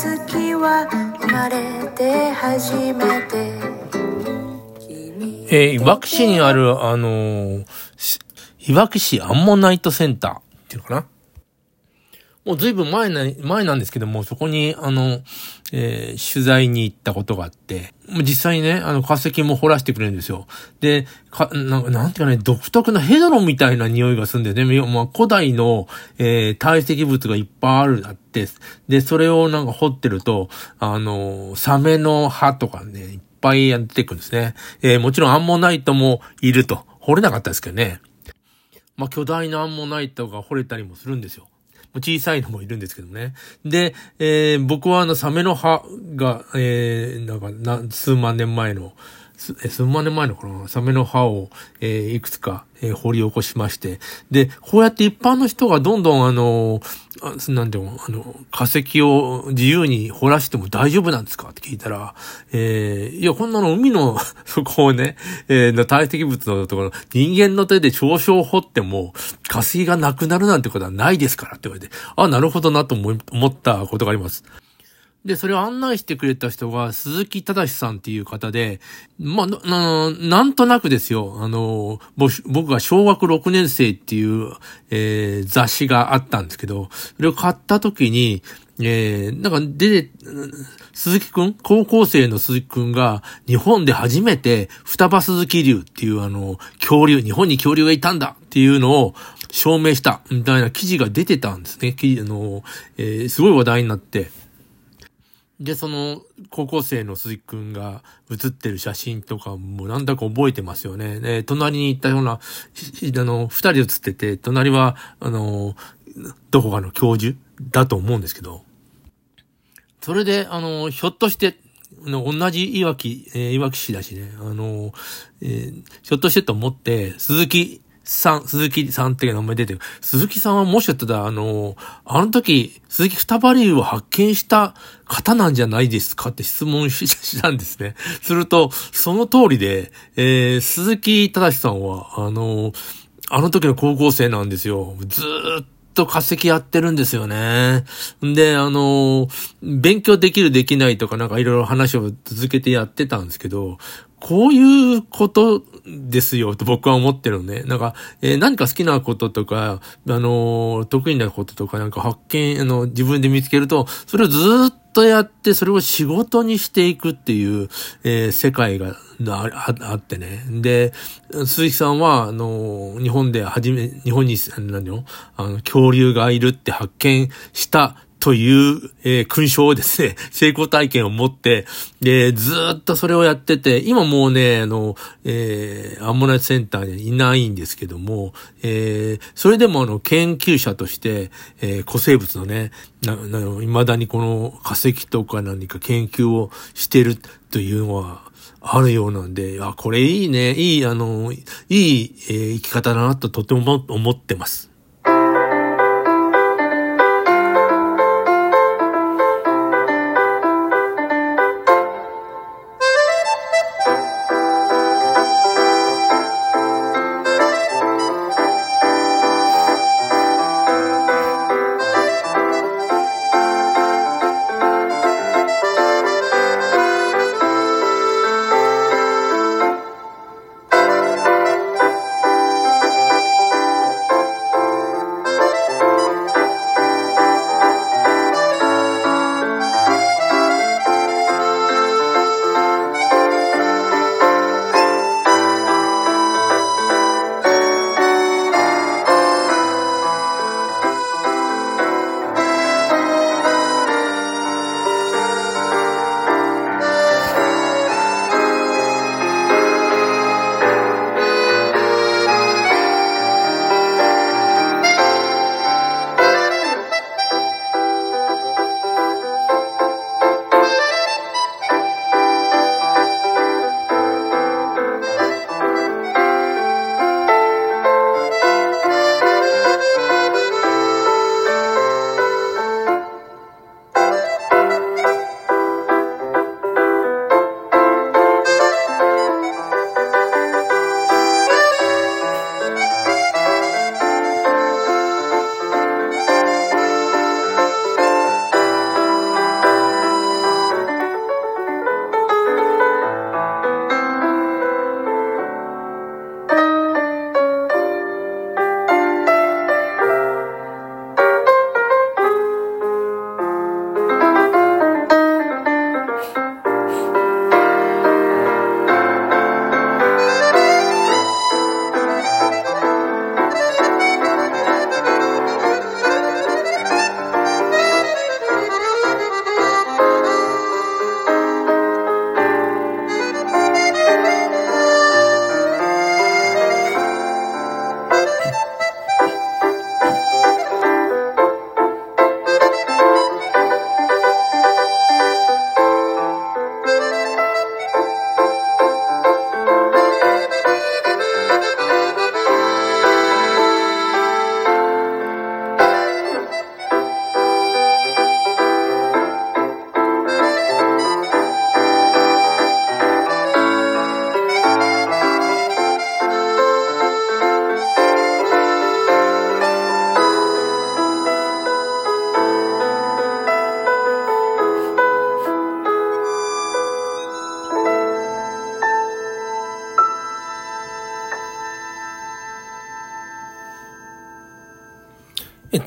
月は生まれて初めて。えー、いわき市にある、あのー、いわき市アンモナイトセンターっていうのかな？もうずいぶん前な、前なんですけども、そこに、あの、えー、取材に行ったことがあって、もう実際にね、あの、化石も掘らせてくれるんですよ。で、か、なん、なんていうかね、独特なヘドロみたいな匂いがするんでね、まあ、古代の、えー、堆積物がいっぱいある、あって、で、それをなんか掘ってると、あの、サメの歯とかね、いっぱい出てくるんですね。えー、もちろんアンモナイトもいると。掘れなかったですけどね。まあ、巨大なアンモナイトが掘れたりもするんですよ。小さいのもいるんですけどね。で、えー、僕はあのサメの歯が、えー、なんか、数万年前の、す数万年前のこのサメの歯を、えー、いくつか、えー、掘り起こしまして、で、こうやって一般の人がどんどんあの、あなんでも、あの、化石を自由に掘らしても大丈夫なんですかって聞いたら、えー、いや、こんなの海の そこをね、えー、堆積物のところ、人間の手で少々掘っても、化石がなくなるなんてことはないですからって言われて、あ、なるほどなと思ったことがあります。で、それを案内してくれた人が鈴木正さんっていう方で、まあ、な、なんとなくですよ、あの、僕が小学6年生っていう、えー、雑誌があったんですけど、それを買った時に、えー、なんかで、鈴木くん？高校生の鈴木くんが日本で初めて双葉鈴木竜っていうあの、恐竜、日本に恐竜がいたんだっていうのを証明したみたいな記事が出てたんですね。あの、えー、すごい話題になって。で、その、高校生の鈴木くんが写ってる写真とかもなんだか覚えてますよね。ね隣に行ったような、あの、二人写ってて、隣は、あの、どこかの教授だと思うんですけど、それで、あの、ひょっとして、同じいわき、えー、いわき市だしね、あの、えー、ひょっとしてと思って、鈴木さん、鈴木さんっていう名前出てる。鈴木さんはもしかしたら、あの、あの時、鈴木二葉竜を発見した方なんじゃないですかって質問したんですね。すると、その通りで、えー、鈴木正さんは、あの、あの時の高校生なんですよ。ずーっと化石やってるんですよね。で、あの、勉強できるできないとかなんかいろいろ話を続けてやってたんですけど、こういうことですよ、と僕は思ってるのね。なんか、えー、何か好きなこととか、あのー、得意なこととかなんか発見、あの、自分で見つけると、それをずっとやって、それを仕事にしていくっていう、えー、世界がああってね。で、鈴木さんは、あの、日本で初め、日本に、何よ、あの、恐竜がいるって発見したという、えー、勲章をですね、成功体験を持って、で、ずっとそれをやってて、今もうね、あの、えー、アンモナイトセンターにいないんですけども、えー、それでもあの、研究者として、えー、古生物のね、な、な、未だにこの化石とか何か研究をしてるというのは、あるようなんで、あ、これいいね、いい、あの、いい、えー、生き方だなととても思ってます。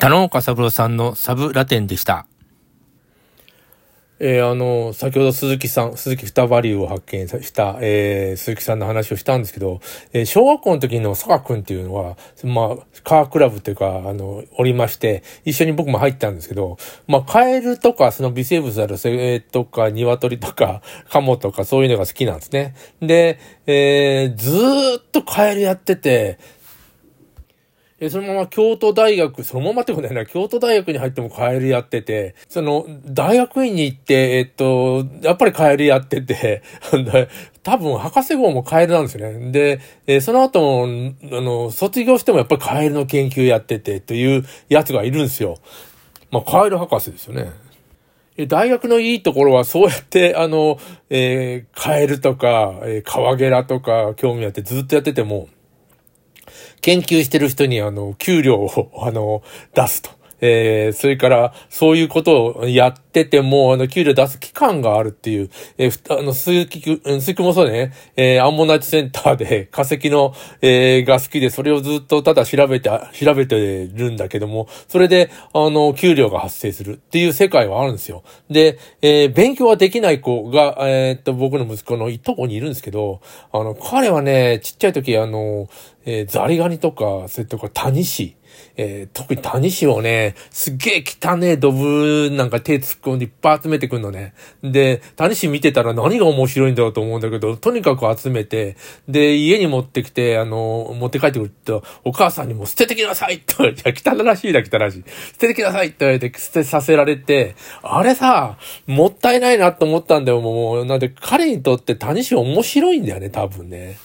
田野岡三郎さんのサブラテンでした。えー、あの、先ほど鈴木さん、鈴木二バリューを発見した、えー、鈴木さんの話をしたんですけど、えー、小学校の時の坂君っていうのは、まあ、カークラブというか、あの、おりまして、一緒に僕も入ったんですけど、まあ、カエルとか、その微生物ある、えー、とか、鶏とか、カモとか、そういうのが好きなんですね。で、えー、ずっとカエルやってて、えそのまま京都大学、そのままってことないな、京都大学に入ってもカエルやってて、その、大学院に行って、えっと、やっぱりカエルやってて、多分、博士号もカエルなんですよね。で、えその後、あの、卒業してもやっぱりカエルの研究やってて、というやつがいるんですよ。まあ、カエル博士ですよね。大学のいいところはそうやって、あの、えー、カエルとか、えー、カワゲラとか興味あってずっとやってても、研究してる人にあの、給料をあの、出すと。えー、それから、そういうことをやってても、あの、給料出す期間があるっていう、えー、あの、鈴木、鈴木もそうね、えー、アンモナイトセンターで 化石の、えー、が好きで、それをずっとただ調べて、調べてるんだけども、それで、あの、給料が発生するっていう世界はあるんですよ。で、えー、勉強はできない子が、えー、っと、僕の息子のいとこにいるんですけど、あの、彼はね、ちっちゃい時、あの、えー、ザリガニとか、それとか、タニシ、えー、特に谷氏をね、すっげえ汚ねえドブなんか手突っ込んでいっぱい集めてくんのね。で、谷氏見てたら何が面白いんだろうと思うんだけど、とにかく集めて、で、家に持ってきて、あの、持って帰ってくると、お母さんにも捨ててきなさいって言われて、汚らしいだ、汚らしい。捨ててきなさいって言われて、捨てさせられて、あれさ、もったいないなと思ったんだよ、もう。なんで、彼にとって谷氏面白いんだよね、多分ね。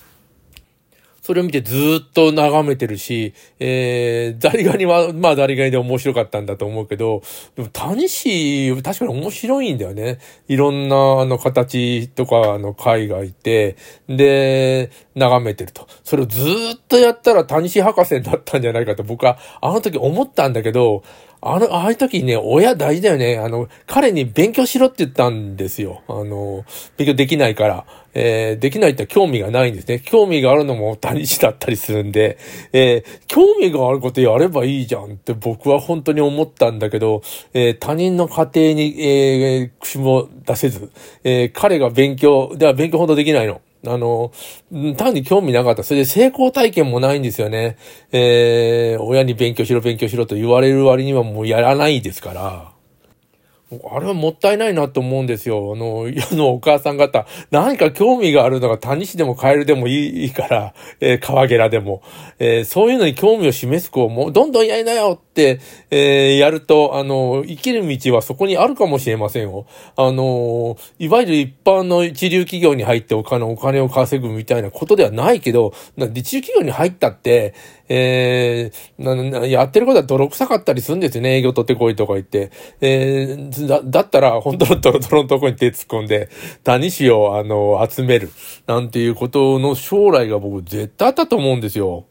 それを見てずっと眺めてるし、えー、ザリガニは、まあザリガニで面白かったんだと思うけど、でも谷氏、確かに面白いんだよね。いろんなあの形とかあの貝がいて、で、眺めてると。それをずっとやったら谷氏博士だったんじゃないかと僕はあの時思ったんだけど、あの、ああいう時ね、親大事だよね。あの、彼に勉強しろって言ったんですよ。あの、勉強できないから。えー、できないって興味がないんですね。興味があるのも谷地だったりするんで、えー、興味があることやればいいじゃんって僕は本当に思ったんだけど、えー、他人の家庭に、えー、口も出せず、えー、彼が勉強、では勉強ほどできないの。あの、単に興味なかった。それで成功体験もないんですよね。えー、親に勉強しろ勉強しろと言われる割にはもうやらないですから。あれはもったいないなと思うんですよ。あの、世のお母さん方、何か興味があるのが谷市でもカエルでもいいから、えー、川ゲラでも、えー、そういうのに興味を示す子をもうどんどんやりなよ、えー、やると、あの、生きる道はそこにあるかもしれませんよ。あの、いわゆる一般の一流企業に入ってお金、お金を稼ぐみたいなことではないけど、な一流企業に入ったって、えー、やってることは泥臭かったりするんですよね。営業取ってこいとか言って。えー、だ、だったら、本当のドロドロのとこに手突っ込んで、谷氏を、あの、集める。なんていうことの将来が僕絶対あったと思うんですよ。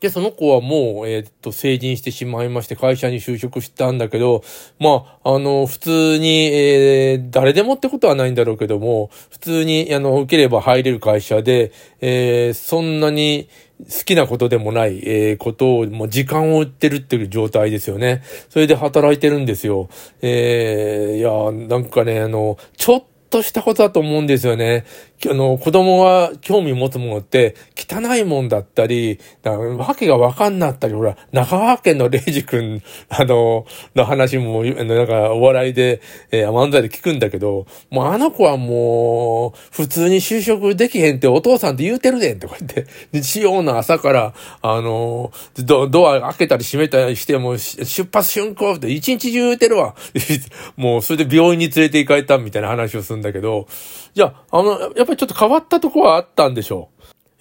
で、その子はもう、えー、っと、成人してしまいまして、会社に就職したんだけど、まあ、あの、普通に、えー、誰でもってことはないんだろうけども、普通に、あの、受ければ入れる会社で、えー、そんなに好きなことでもない、えー、ことを、もう時間を売ってるっていう状態ですよね。それで働いてるんですよ。えー、いや、なんかね、あの、ちょっととしたことだと思うんですよね。あの、子供が興味持つものって、汚いもんだったり、わけがわかんなったり、ほら、中川県のレイジ君、あの、の話も、なんか、お笑いで、えー、漫才で聞くんだけど、もうあの子はもう、普通に就職できへんってお父さんって言うてるねんとか言って、日曜の朝から、あの、ドドア開けたり閉めたりしても、出発瞬間って一日中言うてるわ。もう、それで病院に連れて行かれたみたいな話をするんだけど、じゃあ、あの、やっぱりちょっと変わったとこはあったんでしょう。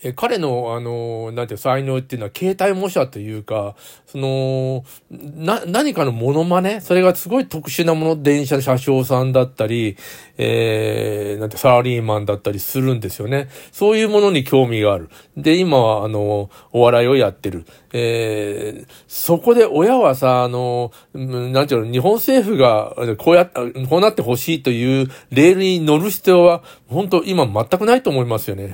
え彼の、あの、なんていう才能っていうのは携帯模写というか、その、な、何かのモノマネ？それがすごい特殊なもの、電車車掌さんだったり、えー、なんてサラリーマンだったりするんですよね。そういうものに興味がある。で、今は、あの、お笑いをやってる。えー、そこで親はさ、あの、なんていうの、日本政府がこうやって、こうなってほしいというレールに乗る必要は、本当今全くないと思いますよね。